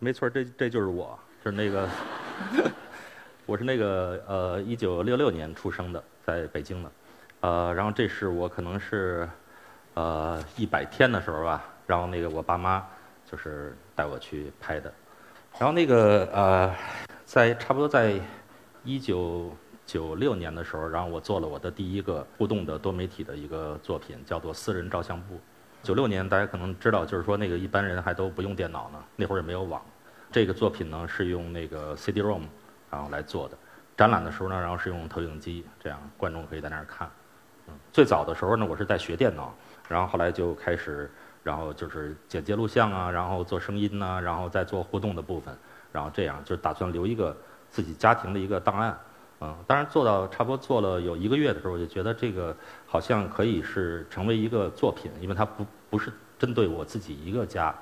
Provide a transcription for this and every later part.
没错，这这就是我，就是那个，我是那个呃，一九六六年出生的，在北京的，呃，然后这是我可能是呃一百天的时候吧，然后那个我爸妈就是带我去拍的，然后那个呃，在差不多在一九九六年的时候，然后我做了我的第一个互动的多媒体的一个作品，叫做私人照相部。九六年，大家可能知道，就是说那个一般人还都不用电脑呢，那会儿也没有网。这个作品呢是用那个 CD-ROM 然后来做的。展览的时候呢，然后是用投影机，这样观众可以在那儿看。嗯，最早的时候呢，我是在学电脑，然后后来就开始，然后就是剪接录像啊，然后做声音呐，然后再做互动的部分，然后这样就打算留一个自己家庭的一个档案。嗯，当然做到差不多做了有一个月的时候，我就觉得这个好像可以是成为一个作品，因为它不不是针对我自己一个家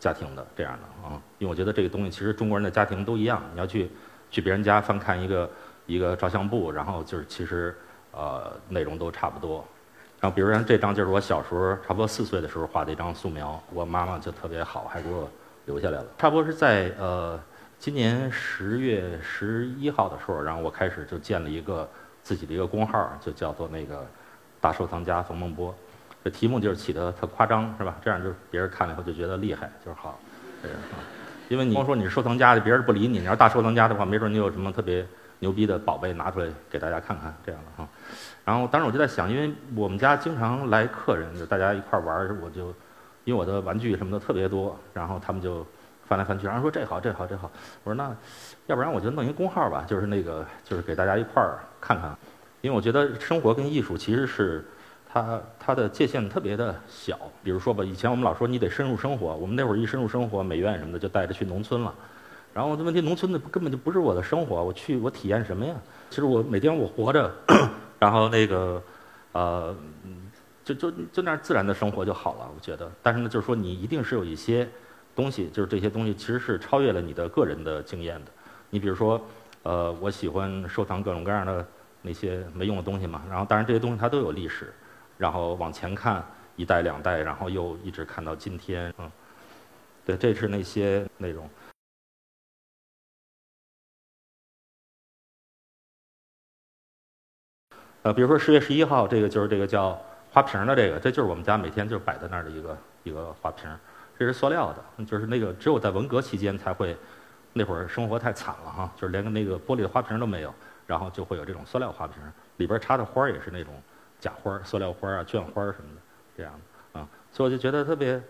家庭的这样的啊。因为我觉得这个东西其实中国人的家庭都一样，你要去去别人家翻看一个一个照相簿，然后就是其实呃内容都差不多。然后比如说这张就是我小时候差不多四岁的时候画的一张素描，我妈妈就特别好，还给我留下来了。差不多是在呃。今年十月十一号的时候，然后我开始就建了一个自己的一个公号，就叫做那个大收藏家冯梦波。这题目就是起的特夸张，是吧？这样就别人看了以后就觉得厉害，就是好。这样啊，因为你光说你是收藏家的，别人不理你；你要是大收藏家的话，没准你有什么特别牛逼的宝贝拿出来给大家看看，这样的哈。然后当时我就在想，因为我们家经常来客人，就大家一块玩我就因为我的玩具什么的特别多，然后他们就。翻来翻去，然后说这好这好这好，我说那要不然我就弄一个公号吧，就是那个就是给大家一块儿看看，因为我觉得生活跟艺术其实是它它的界限特别的小。比如说吧，以前我们老说你得深入生活，我们那会儿一深入生活，美院什么的就带着去农村了，然后这问题农村的根本就不是我的生活，我去我体验什么呀？其实我每天我活着，然后那个呃就就就那自然的生活就好了，我觉得。但是呢，就是说你一定是有一些。东西就是这些东西，其实是超越了你的个人的经验的。你比如说，呃，我喜欢收藏各种各样的那些没用的东西嘛。然后，当然这些东西它都有历史，然后往前看一代两代，然后又一直看到今天。嗯，对，这是那些内容。呃，比如说十月十一号，这个就是这个叫花瓶的这个，这就是我们家每天就摆在那儿的一个一个花瓶。这是塑料的，就是那个只有在文革期间才会，那会儿生活太惨了哈，就是连个那个玻璃的花瓶都没有，然后就会有这种塑料花瓶，里边插的花也是那种假花、塑料花啊、绢花什么的这样啊，所以我就觉得特别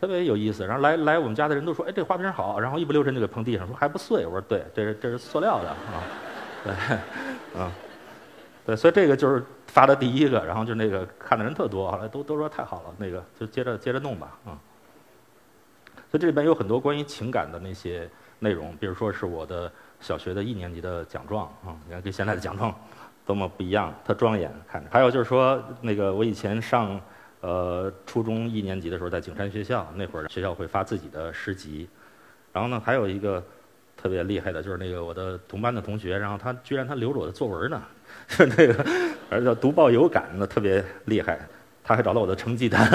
特别有意思。然后来来我们家的人都说：“哎，这花瓶好。”然后一不留神就给碰地上，说还不碎。我说：“对，这是这是塑料的啊，对，啊，对，所以这个就是发的第一个，然后就那个看的人特多，后来都都说太好了，那个就接着接着弄吧，啊。”所以这里边有很多关于情感的那些内容，比如说是我的小学的一年级的奖状啊，你看跟现在的奖状多么不一样，特庄严看着。还有就是说，那个我以前上呃初中一年级的时候，在景山学校，那会儿学校会发自己的诗集。然后呢，还有一个特别厉害的，就是那个我的同班的同学，然后他居然他留着我的作文呢，是 那个，而且读报有感，那特别厉害。他还找到我的成绩单，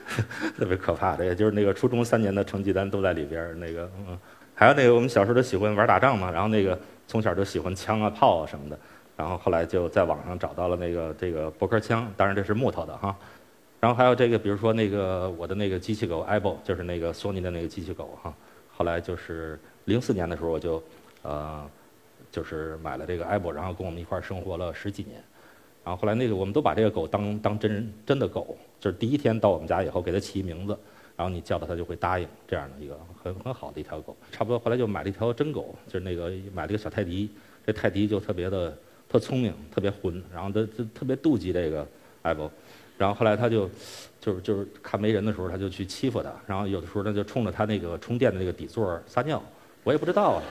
特别可怕的，也就是那个初中三年的成绩单都在里边那个，嗯，还有那个我们小时候都喜欢玩打仗嘛，然后那个从小就喜欢枪啊炮啊什么的，然后后来就在网上找到了那个这个驳壳枪，当然这是木头的哈。然后还有这个，比如说那个我的那个机器狗 a b o 就是那个索尼的那个机器狗哈。后来就是零四年的时候，我就呃就是买了这个 a b o 然后跟我们一块生活了十几年。然后后来那个我们都把这个狗当当真人真的狗，就是第一天到我们家以后给它起名字，然后你叫它它就会答应这样的一个很很好的一条狗。差不多后来就买了一条真狗，就是那个买了一个小泰迪，这泰迪就特别的特聪明，特别混，然后它就特别妒忌这个艾博，然后后来他就就是就是看没人的时候他就去欺负它，然后有的时候他就冲着他那个充电的那个底座撒尿，我也不知道啊。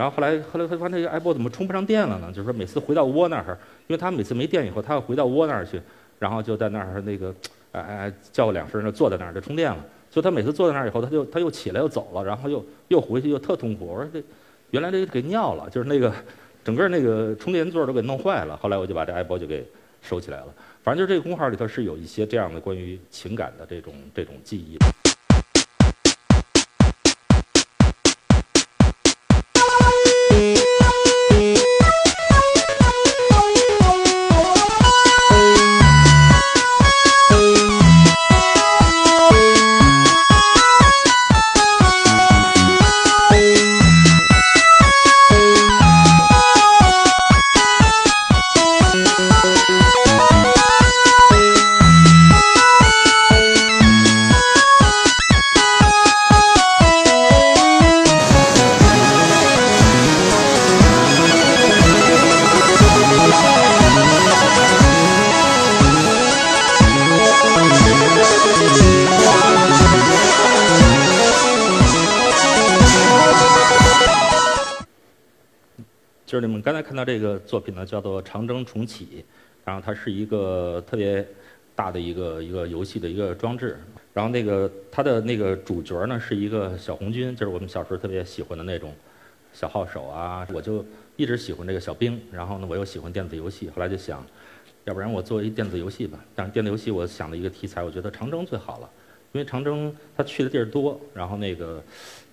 然后后来，后来他发现那个 iPod 怎么充不上电了呢？就是说每次回到窝那儿，因为他每次没电以后，他要回到窝那儿去，然后就在那儿那个，哎哎叫两声，就坐在那儿就充电了。所以他每次坐在那儿以后，他就他又起来又走了，然后又又回去又特痛苦。我说这原来这给尿了，就是那个整个那个充电座都给弄坏了。后来我就把这 iPod 就给收起来了。反正就是这个公号里头是有一些这样的关于情感的这种这种记忆。看到这个作品呢，叫做《长征重启》，然后它是一个特别大的一个一个游戏的一个装置。然后那个它的那个主角呢是一个小红军，就是我们小时候特别喜欢的那种小号手啊。我就一直喜欢这个小兵，然后呢我又喜欢电子游戏，后来就想，要不然我做一电子游戏吧。但是电子游戏我想的一个题材，我觉得长征最好了，因为长征他去的地儿多，然后那个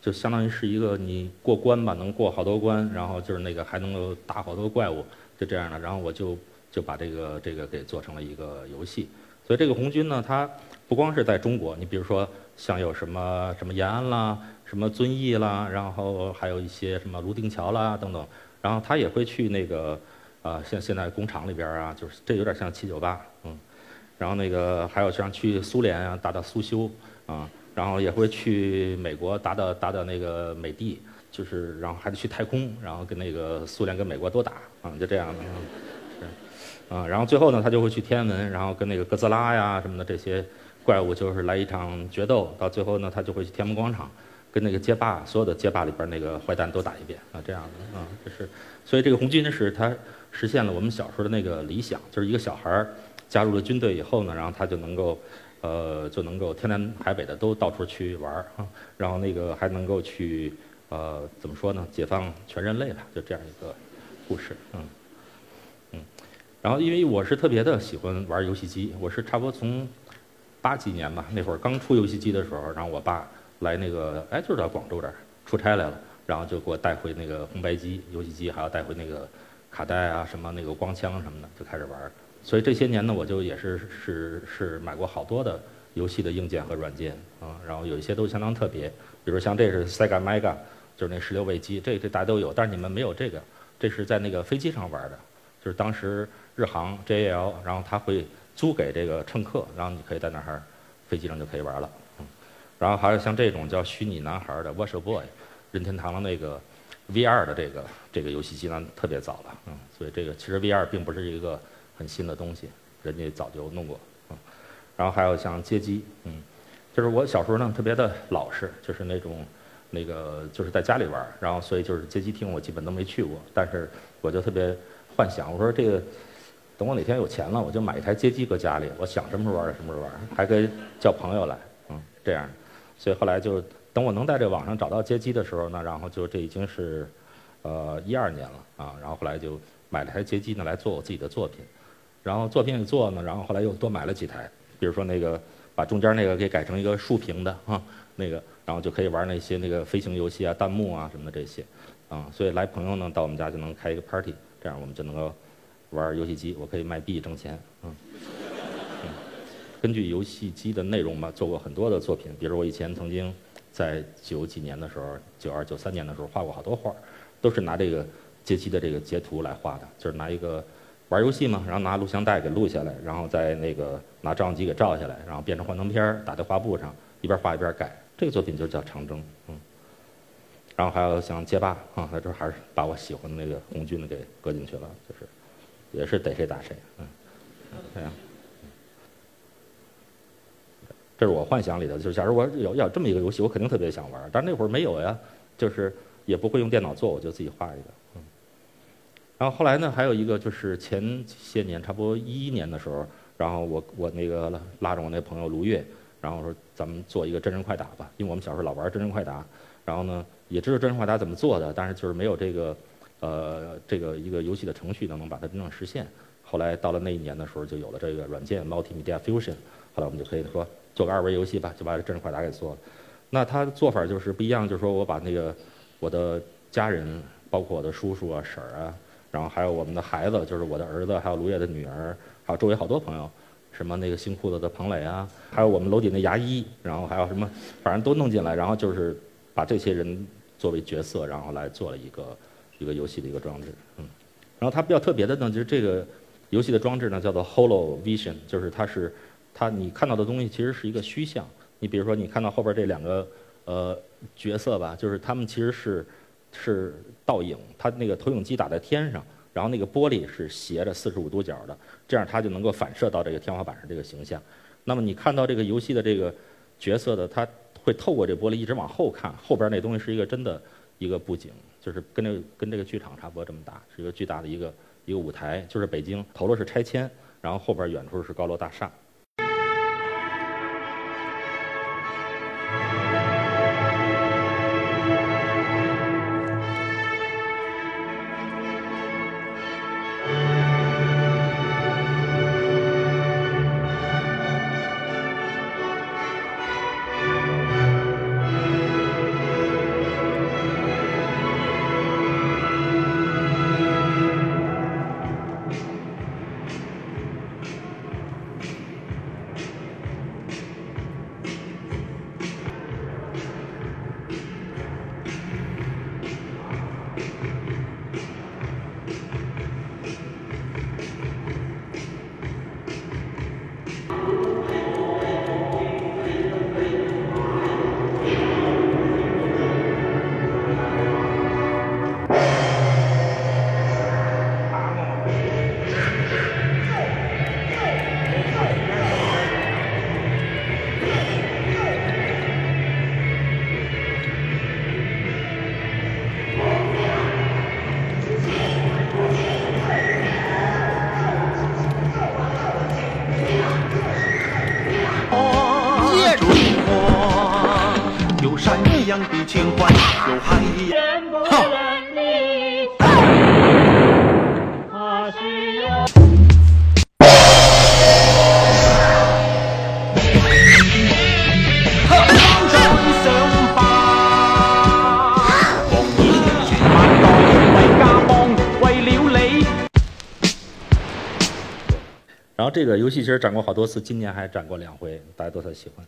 就相当于是一个你过关吧，能过好多关，然后就是那个还能够打好多怪物，就这样的。然后我就就把这个这个给做成了一个游戏。所以这个红军呢，它不光是在中国，你比如说像有什么什么延安啦，什么遵义啦，然后还有一些什么泸定桥啦等等，然后他也会去那个啊，像现在工厂里边啊，就是这有点像七九八，嗯，然后那个还有像去苏联啊，打打苏修啊，然后也会去美国打打打打那个美帝，就是然后还得去太空，然后跟那个苏联跟美国都打啊，就这样的。啊，然后最后呢，他就会去天安门，然后跟那个哥斯拉呀什么的这些怪物就是来一场决斗。到最后呢，他就会去天安门广场，跟那个街霸所有的街霸里边那个坏蛋都打一遍啊，这样的啊，这是。所以这个红军呢是他实现了我们小时候的那个理想，就是一个小孩儿加入了军队以后呢，然后他就能够呃就能够天南海北的都到处去玩啊，然后那个还能够去呃怎么说呢，解放全人类吧，就这样一个故事，嗯。嗯然后，因为我是特别的喜欢玩游戏机，我是差不多从八几年吧，那会儿刚出游戏机的时候，然后我爸来那个，哎，就是到广州这儿出差来了，然后就给我带回那个红白机游戏机，还要带回那个卡带啊，什么那个光枪什么的，就开始玩。所以这些年呢，我就也是是是买过好多的游戏的硬件和软件啊，然后有一些都相当特别，比如像这是 Sega Mega，就是那十六位机，这这大家都有，但是你们没有这个，这是在那个飞机上玩的，就是当时。日航 JAL，然后他会租给这个乘客，然后你可以在那儿飞机上就可以玩了。嗯，然后还有像这种叫虚拟男孩的 Virtual Boy，任天堂的那个 VR 的这个这个游戏机呢特别早了。嗯，所以这个其实 VR 并不是一个很新的东西，人家早就弄过。嗯，然后还有像街机，嗯，就是我小时候呢特别的老实，就是那种那个就是在家里玩，然后所以就是街机厅我基本都没去过，但是我就特别幻想，我说这个。等我哪天有钱了，我就买一台街机搁家里，我想什么时候玩什么时候玩，还可以叫朋友来，嗯，这样。所以后来就等我能在这网上找到街机的时候呢，然后就这已经是，呃，一二年了啊。然后后来就买了台街机呢来做我自己的作品，然后作品也做呢，然后后来又多买了几台，比如说那个把中间那个给改成一个竖屏的啊，那个然后就可以玩那些那个飞行游戏啊、弹幕啊什么的这些，啊，所以来朋友呢到我们家就能开一个 party，这样我们就能够。玩游戏机，我可以卖币挣钱，嗯。根据游戏机的内容嘛，做过很多的作品。比如我以前曾经在九几年的时候，九二九三年的时候画过好多画，都是拿这个街机的这个截图来画的，就是拿一个玩游戏嘛，然后拿录像带给录下来，然后再那个拿照相机给照下来，然后变成幻灯片打在画布上，一边画一边改。这个作品就叫长征，嗯。然后还有像街霸啊，在这还是把我喜欢的那个红军的给搁进去了，就是。也是逮谁打谁，嗯，这样。这是我幻想里的，就是假如我有要这么一个游戏，我肯定特别想玩，但那会儿没有呀，就是也不会用电脑做，我就自己画一个，然后后来呢，还有一个就是前些年，差不多一一年的时候，然后我我那个拉着我那朋友卢越，然后说咱们做一个真人快打吧，因为我们小时候老玩真人快打，然后呢也知道真人快打怎么做的，但是就是没有这个。呃，这个一个游戏的程序呢，能把它真正实现。后来到了那一年的时候，就有了这个软件 Multimedia Fusion。后来我们就可以说做个二维游戏吧，就把这真人快打给做了。那它的做法就是不一样，就是说我把那个我的家人，包括我的叔叔啊、婶儿啊，然后还有我们的孩子，就是我的儿子，还有卢烨的女儿，还有周围好多朋友，什么那个新裤子的彭磊啊，还有我们楼底那牙医，然后还有什么，反正都弄进来，然后就是把这些人作为角色，然后来做了一个。一个游戏的一个装置，嗯，然后它比较特别的呢，就是这个游戏的装置呢叫做 Holo Vision，就是它是它你看到的东西其实是一个虚像。你比如说你看到后边这两个呃角色吧，就是他们其实是是倒影，它那个投影机打在天上，然后那个玻璃是斜着四十五度角的，这样它就能够反射到这个天花板上这个形象。那么你看到这个游戏的这个角色的，它会透过这玻璃一直往后看，后边那东西是一个真的。一个布景，就是跟这个跟这个剧场差不多这么大，是一个巨大的一个一个舞台，就是北京头了是拆迁，然后后边远处是高楼大厦。这个游戏其实展过好多次，今年还展过两回，大家都特喜欢。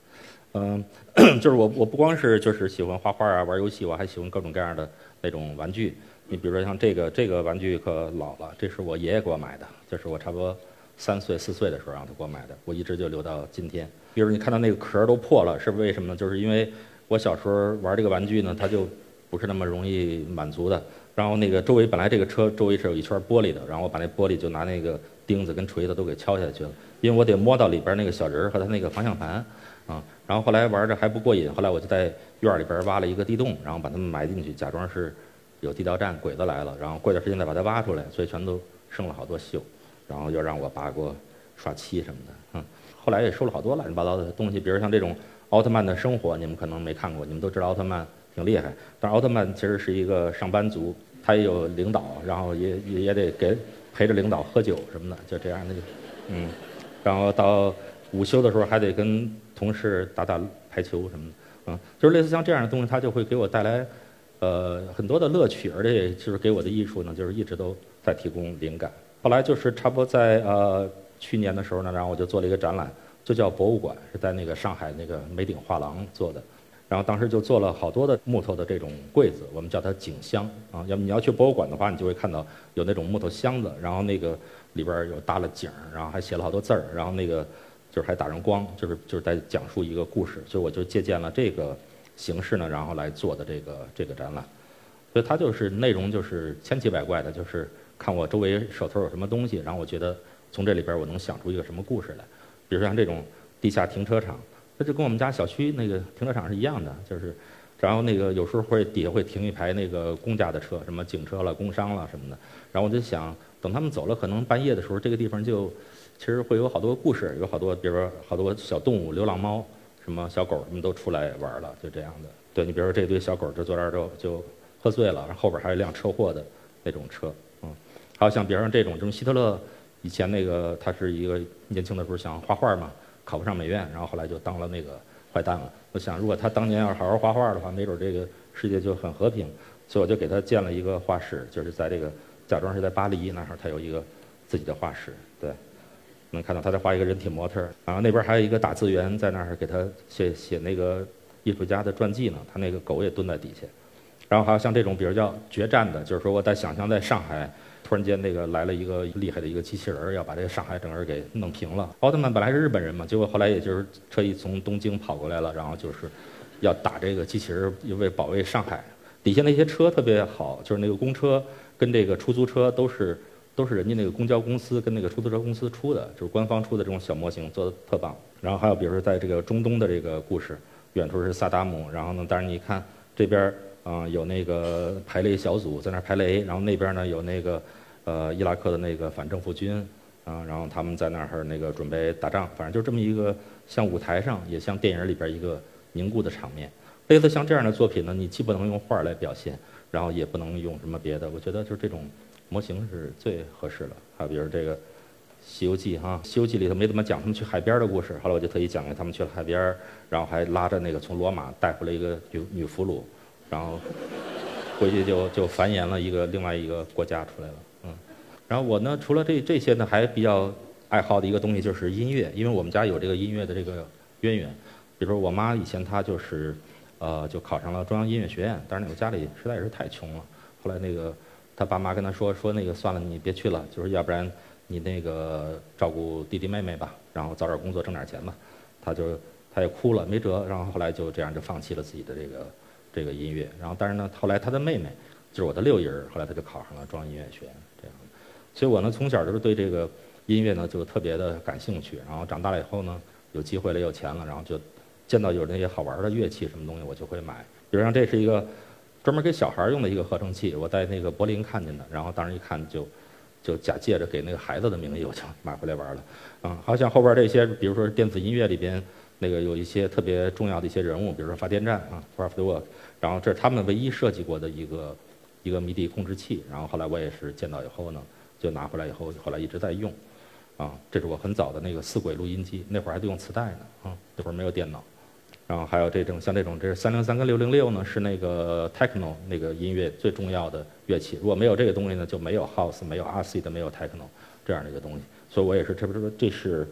嗯，就是我我不光是就是喜欢画画啊玩游戏，我还喜欢各种各样的那种玩具。你比如说像这个这个玩具可老了，这是我爷爷给我买的，就是我差不多三岁四岁的时候让他给我买的，我一直就留到今天。比如你看到那个壳都破了，是为什么呢？就是因为我小时候玩这个玩具呢，它就不是那么容易满足的。然后那个周围本来这个车周围是有一圈玻璃的，然后我把那玻璃就拿那个钉子跟锤子都给敲下去了，因为我得摸到里边那个小人儿和他那个方向盘。啊，然后后来玩着还不过瘾，后来我就在院里边挖了一个地洞，然后把它们埋进去，假装是有地道战，鬼子来了，然后过段时间再把它挖出来，所以全都生了好多锈，然后又让我爸给我刷漆什么的，嗯，后来也收了好多乱七八糟的东西，比如像这种奥特曼的生活，你们可能没看过，你们都知道奥特曼挺厉害，但奥特曼其实是一个上班族，他也有领导，然后也也也得给陪着领导喝酒什么的，就这样的，嗯，然后到午休的时候还得跟。同事打打排球什么的，嗯，就是类似像这样的东西，它就会给我带来，呃，很多的乐趣，而且就是给我的艺术呢，就是一直都在提供灵感。后来就是差不多在呃去年的时候呢，然后我就做了一个展览，就叫博物馆，是在那个上海那个梅顶画廊做的。然后当时就做了好多的木头的这种柜子，我们叫它景箱啊。要么你要去博物馆的话，你就会看到有那种木头箱子，然后那个里边有搭了景，然后还写了好多字儿，然后那个。就是还打上光，就是就是在讲述一个故事，所以我就借鉴了这个形式呢，然后来做的这个这个展览。所以它就是内容就是千奇百怪的，就是看我周围手头有什么东西，然后我觉得从这里边我能想出一个什么故事来。比如像这种地下停车场，那就跟我们家小区那个停车场是一样的，就是然后那个有时候会底下会停一排那个公家的车，什么警车了、工商了什么的。然后我就想，等他们走了，可能半夜的时候，这个地方就。其实会有好多故事，有好多，比如说好多小动物，流浪猫，什么小狗，什么都出来玩了，就这样的。对你，比如说这堆小狗就坐这儿就就喝醉了，然后后边还有一辆车祸的那种车，嗯，还有像比如说这种，就是希特勒以前那个他是一个年轻的时候想画画嘛，考不上美院，然后后来就当了那个坏蛋了。我想，如果他当年要是好好画画的话，没准这个世界就很和平。所以我就给他建了一个画室，就是在这个假装是在巴黎那儿，他有一个自己的画室，对。能看到他在画一个人体模特然后那边还有一个打字员在那儿给他写写那个艺术家的传记呢。他那个狗也蹲在底下，然后还有像这种，比如叫决战的，就是说我在想象在上海，突然间那个来了一个厉害的一个机器人，要把这个上海整个给弄平了。奥特曼本来是日本人嘛，结果后来也就是特意从东京跑过来了，然后就是要打这个机器人，为保卫上海。底下那些车特别好，就是那个公车跟这个出租车都是。都是人家那个公交公司跟那个出租车公司出的，就是官方出的这种小模型，做的特棒。然后还有比如说在这个中东的这个故事，远处是萨达姆，然后呢，但是你看这边啊、有那个排雷小组在那排雷，然后那边呢有那个呃伊拉克的那个反政府军啊、然后他们在那儿那个准备打仗，反正就这么一个像舞台上也像电影里边一个凝固的场面。类似像这样的作品呢，你既不能用画来表现，然后也不能用什么别的，我觉得就是这种模型是最合适的。还有比如这个《西游记》哈，《西游记》里头没怎么讲他们去海边的故事，后来我就特意讲给他们去了海边，然后还拉着那个从罗马带回来一个女女俘虏，然后回去就就繁衍了一个另外一个国家出来了，然后我呢，除了这这些呢，还比较爱好的一个东西就是音乐，因为我们家有这个音乐的这个渊源。比如说我妈以前她就是，呃，就考上了中央音乐学院，但是那个家里实在是太穷了。后来那个她爸妈跟她说说那个算了，你别去了，就是要不然你那个照顾弟弟妹妹吧，然后早点工作挣点钱吧。她就她也哭了，没辙，然后后来就这样就放弃了自己的这个这个音乐。然后但是呢，后来她的妹妹就是我的六姨儿，后来她就考上了中央音乐学院，所以我呢从小就是对这个音乐呢就特别的感兴趣，然后长大了以后呢有机会了有钱了，然后就见到有那些好玩的乐器什么东西我就会买。比如像这是一个专门给小孩用的一个合成器，我在那个柏林看见的，然后当时一看就就假借着给那个孩子的名义我就 买回来玩了。啊，好像后边这些，比如说电子音乐里边那个有一些特别重要的一些人物，比如说发电站啊 f o r of the Work，然后这是他们唯一设计过的一个一个迷笛控制器，然后后来我也是见到以后呢。就拿回来以后，后来一直在用，啊，这是我很早的那个四轨录音机，那会儿还得用磁带呢，啊，那会儿没有电脑，然后还有这种像这种，这是三零三跟六零六呢，是那个 techno 那个音乐最重要的乐器，如果没有这个东西呢，就没有 house，没有 RC 的，没有 techno 这样的一个东西，所以我也是，这不是这是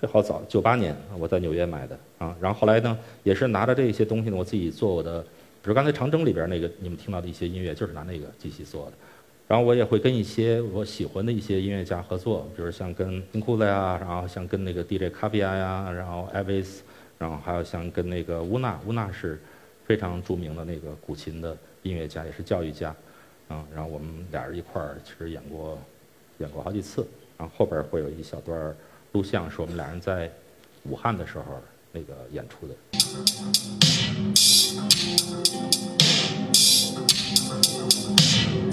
这好早，九八年我在纽约买的啊，然后后来呢，也是拿着这些东西呢，我自己做我的，比如刚才长征里边那个你们听到的一些音乐，就是拿那个机器做的。然后我也会跟一些我喜欢的一些音乐家合作，比如像跟金库子呀，然后像跟那个 DJ 卡比亚呀，然后艾维斯，然后还有像跟那个乌娜，乌娜是非常著名的那个古琴的音乐家，也是教育家，嗯，然后我们俩人一块儿其实演过演过好几次，然后后边会有一小段录像，是我们俩人在武汉的时候那个演出的。嗯，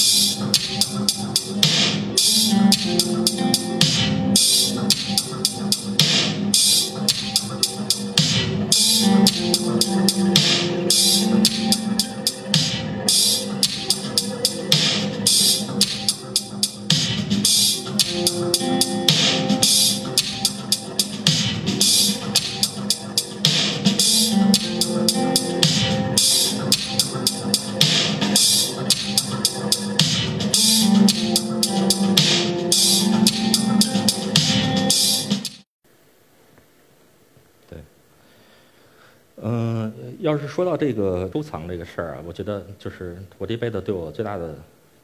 要是说到这个收藏这个事儿啊，我觉得就是我这辈子对我最大的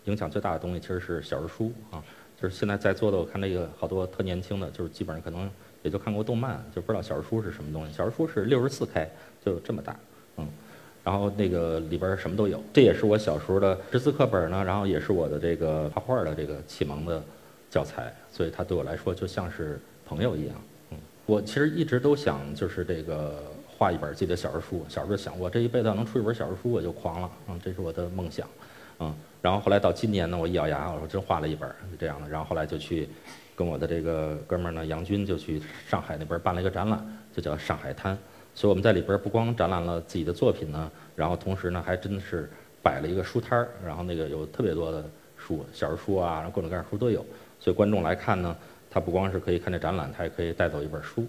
影响最大的东西，其实是小人书啊。就是现在在座的，我看那个好多特年轻的，就是基本上可能也就看过动漫，就不知道小人书是什么东西。小人书是六十四开，就这么大，嗯，然后那个里边什么都有。这也是我小时候的识字课本呢，然后也是我的这个画画的这个启蒙的教材，所以它对我来说就像是朋友一样。嗯，我其实一直都想就是这个。画一本自己的小人书，小时候想我这一辈子要能出一本小人书我就狂了，嗯，这是我的梦想，嗯，然后后来到今年呢，我一咬牙，我说真画了一本，这样的，然后后来就去跟我的这个哥们儿呢杨军就去上海那边办了一个展览，就叫上海滩，所以我们在里边不光展览了自己的作品呢，然后同时呢还真的是摆了一个书摊儿，然后那个有特别多的书，小人书啊，然后各种各样书都有，所以观众来看呢，他不光是可以看这展览，他也可以带走一本书，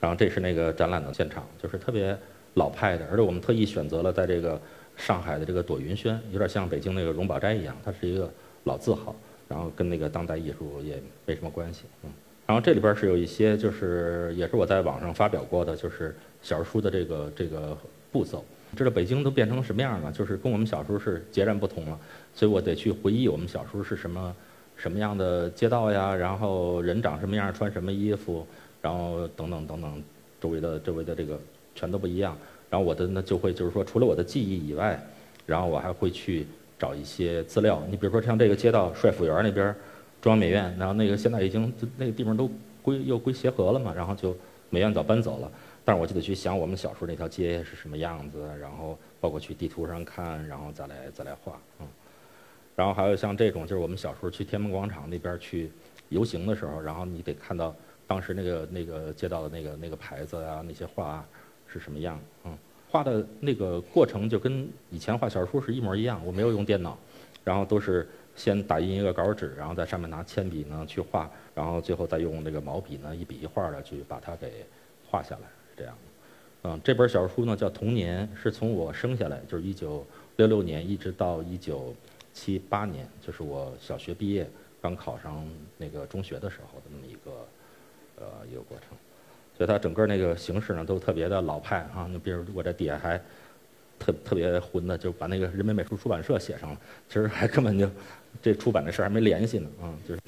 然后这是那个展览的现场，就是特别老派的，而且我们特意选择了在这个上海的这个朵云轩，有点像北京那个荣宝斋一样，它是一个老字号，然后跟那个当代艺术也没什么关系，嗯。然后这里边是有一些，就是也是我在网上发表过的，就是小说书的这个这个步骤。知道北京都变成什么样了，就是跟我们小时候是截然不同了，所以我得去回忆我们小时候是什么什么样的街道呀，然后人长什么样，穿什么衣服。然后等等等等，周围的周围的这个全都不一样。然后我的呢就会就是说，除了我的记忆以外，然后我还会去找一些资料。你比如说像这个街道帅府园那边，中央美院，然后那个现在已经那个地方都归又归协和了嘛，然后就美院早搬走了。但是我就得去想我们小时候那条街是什么样子，然后包括去地图上看，然后再来再来画，嗯。然后还有像这种，就是我们小时候去天安门广场那边去游行的时候，然后你得看到当时那个那个街道的那个那个牌子啊，那些画啊是什么样，嗯。画的那个过程就跟以前画小人书是一模一样，我没有用电脑，然后都是先打印一个稿纸，然后在上面拿铅笔呢去画，然后最后再用那个毛笔呢一笔一画的去把它给画下来，是这样的。嗯，这本小说书呢叫《童年》，是从我生下来就是一九六六年一直到一九七八年，就是我小学毕业刚考上那个中学的时候的那么一个呃一个过程。所以它整个那个形式呢都特别的老派啊。你比如我这底下还特特别混的，就把那个人民美术出版社写上了。其实还根本就这出版的事儿还没联系呢啊，就是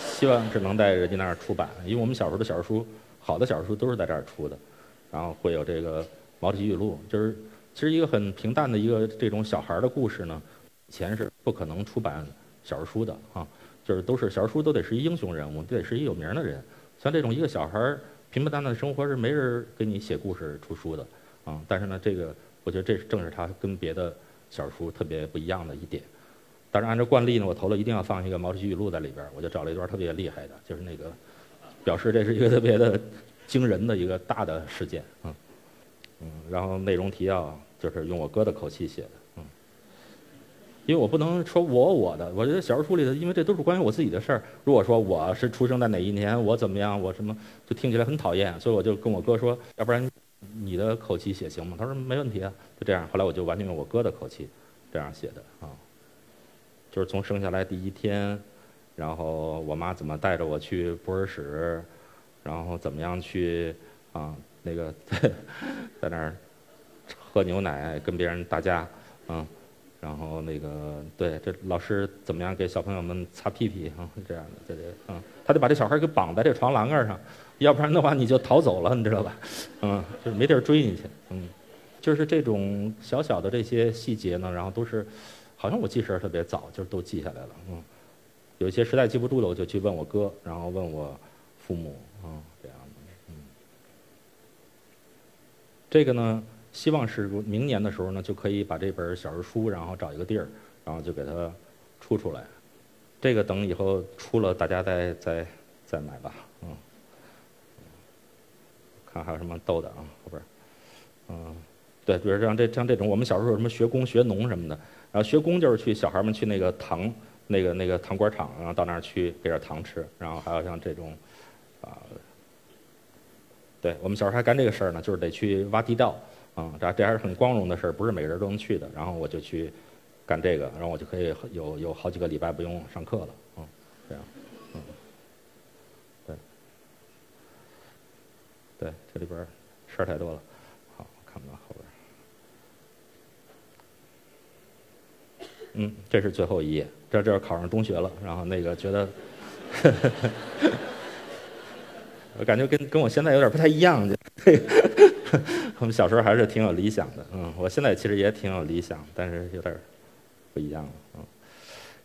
希望是能在人家那儿出版，因为我们小时候的小说书，好的小说书都是在这儿出的。然后会有这个《毛主席语录》，就是其实一个很平淡的一个这种小孩的故事呢。以前是不可能出版小说书的啊，就是都是小说书都得是一英雄人物，都得是一有名的人。像这种一个小孩儿平平淡淡的生活是没人给你写故事出书的啊。但是呢，这个我觉得这正是他跟别的小说特别不一样的一点。但是按照惯例呢，我投了一定要放一个《毛主席语录》在里边，我就找了一段特别厉害的，就是那个表示这是一个特别的。惊人的一个大的事件，嗯，嗯，然后内容提要就是用我哥的口气写的，因为我不能说我我的，我觉得小说书里的，因为这都是关于我自己的事儿。如果说我是出生在哪一年，我怎么样，我什么，就听起来很讨厌，所以我就跟我哥说，要不然你的口气写行吗？他说没问题啊，就这样。后来我就完全用我哥的口气这样写的啊，就是从生下来第一天，然后我妈怎么带着我去博尔室。然后怎么样去啊？那个 在那儿喝牛奶，跟别人打架，嗯，然后那个对这老师怎么样给小朋友们擦屁屁啊？这样的，对对，嗯，他得把这小孩给绑在这床栏杆上，要不然的话你就逃走了，你知道吧？嗯，就是没地儿追你去，嗯，就是这种小小的这些细节呢，然后都是好像我记事儿特别早，就是都记下来了，嗯，有些实在记不住的，我就去问我哥，然后问我父母。嗯，这样的，嗯，这个呢，希望是明年的时候呢，就可以把这本小人书，然后找一个地儿，然后就给它出出来。这个等以后出了，大家再再再买吧，嗯。看还有什么逗的啊？后边，嗯，对，比如像这像这种，我们小时候有什么学工学农什么的，然后学工就是去小孩们去那个糖那个那个糖果厂，然后到那儿去给点糖吃，然后还有像这种。啊，对我们小时候还干这个事儿呢，就是得去挖地道，啊，这这还是很光荣的事儿，不是每个人都能去的。然后我就去干这个，然后我就可以有有好几个礼拜不用上课了，嗯，这样，嗯，对，对，这里边事儿太多了，好，看不到后边，嗯，这是最后一页，这这考上中学了，然后那个觉得。我感觉跟跟我现在有点不太一样，我们小时候还是挺有理想的，嗯，我现在其实也挺有理想，但是有点不一样了，嗯。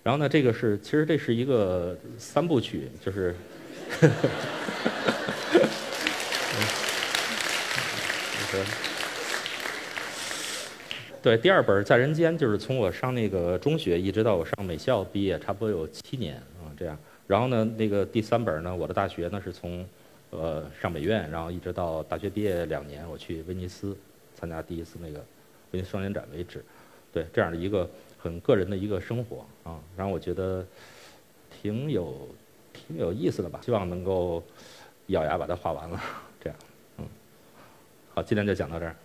然后呢，这个是其实这是一个三部曲，就是，对，第二本在人间就是从我上那个中学一直到我上美校毕业，差不多有七年啊这样。然后呢，那个第三本呢，我的大学呢是从。呃，上美院，然后一直到大学毕业两年，我去威尼斯参加第一次那个威尼斯双年展为止，对这样的一个很个人的一个生活啊，然后我觉得挺有挺有意思的吧，希望能够咬牙把它画完了，这样，嗯，好，今天就讲到这儿。